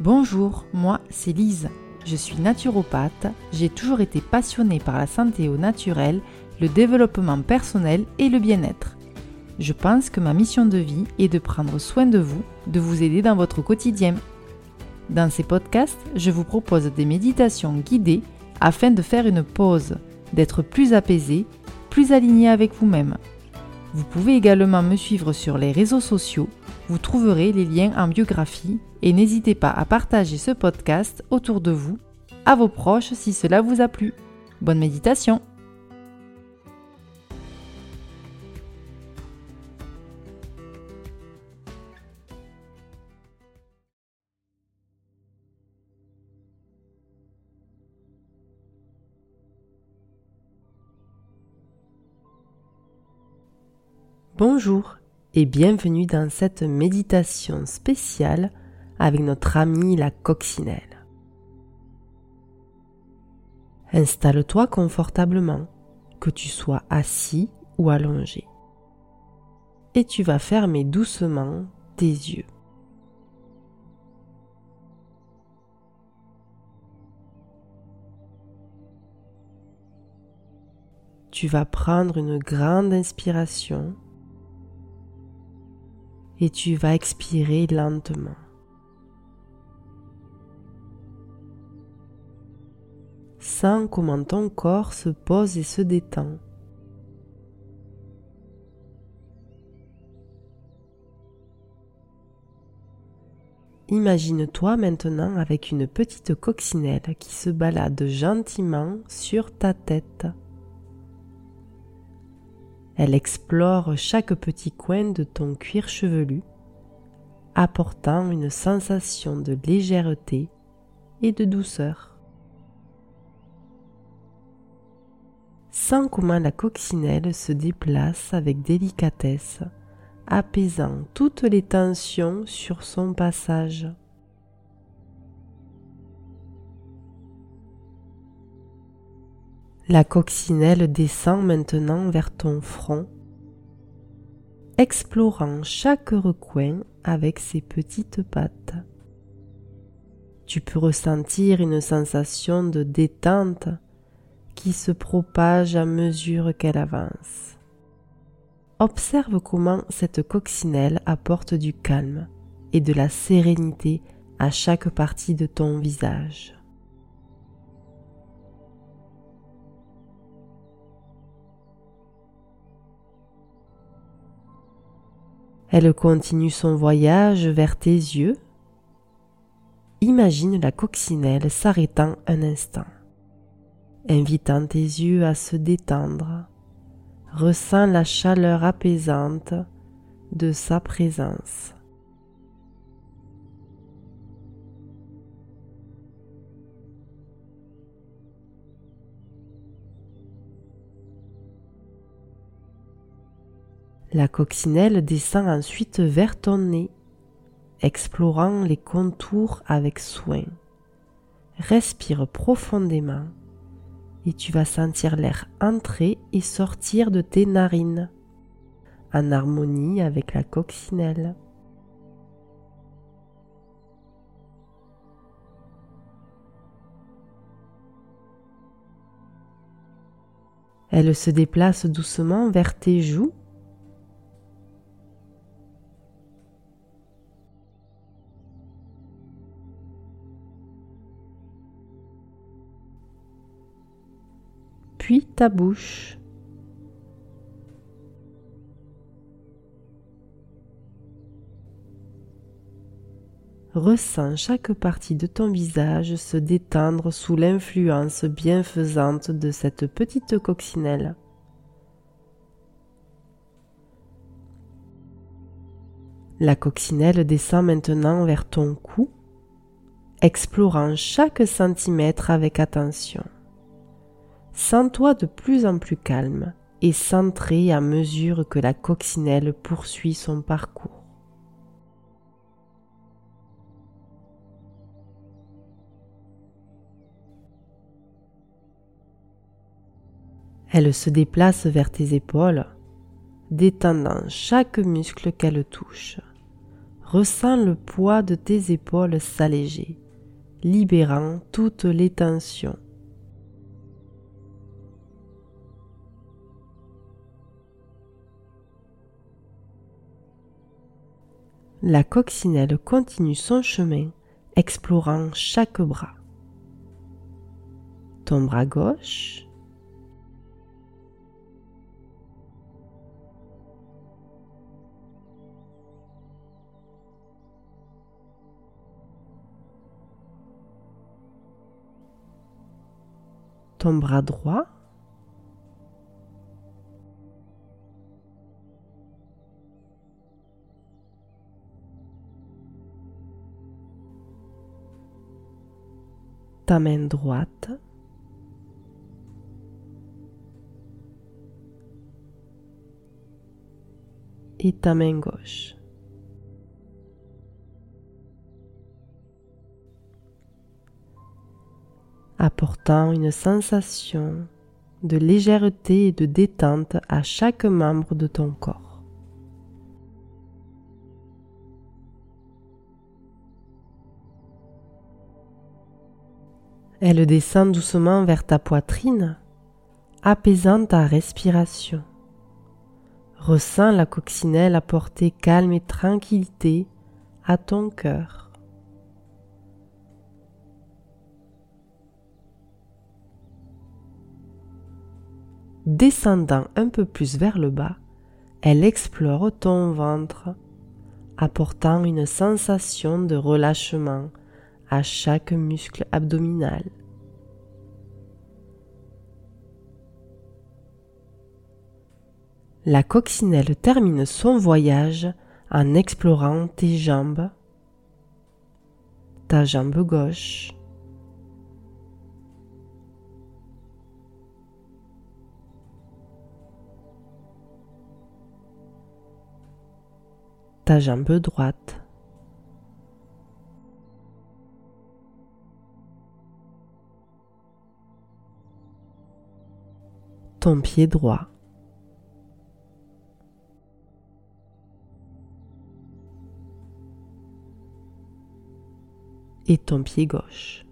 Bonjour, moi c'est Lise. Je suis naturopathe, j'ai toujours été passionnée par la santé au naturel, le développement personnel et le bien-être. Je pense que ma mission de vie est de prendre soin de vous, de vous aider dans votre quotidien. Dans ces podcasts, je vous propose des méditations guidées afin de faire une pause, d'être plus apaisé, plus aligné avec vous-même. Vous pouvez également me suivre sur les réseaux sociaux. Vous trouverez les liens en biographie. Et n'hésitez pas à partager ce podcast autour de vous, à vos proches si cela vous a plu. Bonne méditation Bonjour et bienvenue dans cette méditation spéciale avec notre amie la coccinelle. Installe-toi confortablement, que tu sois assis ou allongé. Et tu vas fermer doucement tes yeux. Tu vas prendre une grande inspiration et tu vas expirer lentement. Sens comment ton corps se pose et se détend. Imagine-toi maintenant avec une petite coccinelle qui se balade gentiment sur ta tête. Elle explore chaque petit coin de ton cuir chevelu, apportant une sensation de légèreté et de douceur. Sens comment la coccinelle se déplace avec délicatesse, apaisant toutes les tensions sur son passage. La coccinelle descend maintenant vers ton front, explorant chaque recoin avec ses petites pattes. Tu peux ressentir une sensation de détente qui se propage à mesure qu'elle avance. Observe comment cette coccinelle apporte du calme et de la sérénité à chaque partie de ton visage. Elle continue son voyage vers tes yeux. Imagine la coccinelle s'arrêtant un instant, invitant tes yeux à se détendre. Ressens la chaleur apaisante de sa présence. La coccinelle descend ensuite vers ton nez, explorant les contours avec soin. Respire profondément et tu vas sentir l'air entrer et sortir de tes narines, en harmonie avec la coccinelle. Elle se déplace doucement vers tes joues puis ta bouche. Ressens chaque partie de ton visage se détendre sous l'influence bienfaisante de cette petite coccinelle. La coccinelle descend maintenant vers ton cou, explorant chaque centimètre avec attention. Sens-toi de plus en plus calme et centré à mesure que la coccinelle poursuit son parcours. Elle se déplace vers tes épaules, détendant chaque muscle qu'elle touche. Ressens le poids de tes épaules s'alléger, libérant toutes les tensions. La coccinelle continue son chemin, explorant chaque bras. Ton bras gauche, ton bras droit. Ta main droite. Et ta main gauche. apportant une sensation de légèreté et de détente à chaque membre de ton corps. Elle descend doucement vers ta poitrine, apaisant ta respiration. Ressens la coccinelle apporter calme et tranquillité à ton cœur. Descendant un peu plus vers le bas, elle explore ton ventre, apportant une sensation de relâchement à chaque muscle abdominal. La coccinelle termine son voyage en explorant tes jambes, ta jambe gauche, ta jambe droite. Ton pied droit. Et ton pied gauche.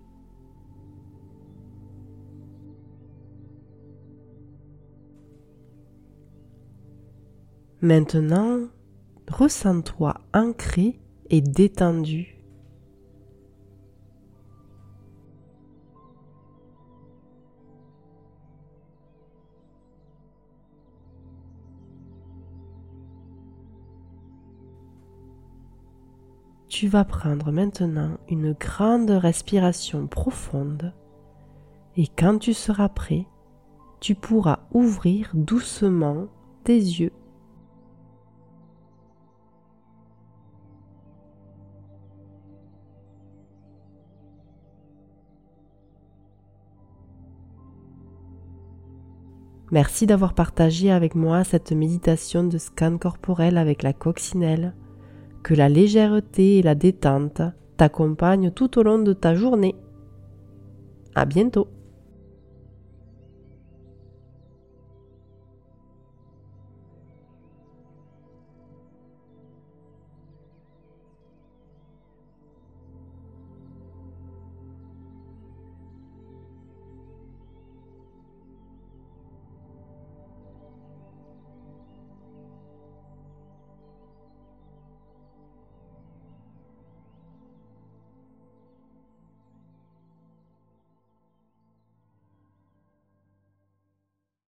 Maintenant, ressens-toi ancré et détendu. Tu vas prendre maintenant une grande respiration profonde et quand tu seras prêt, tu pourras ouvrir doucement tes yeux. Merci d'avoir partagé avec moi cette méditation de scan corporel avec la coccinelle. Que la légèreté et la détente t'accompagnent tout au long de ta journée. À bientôt!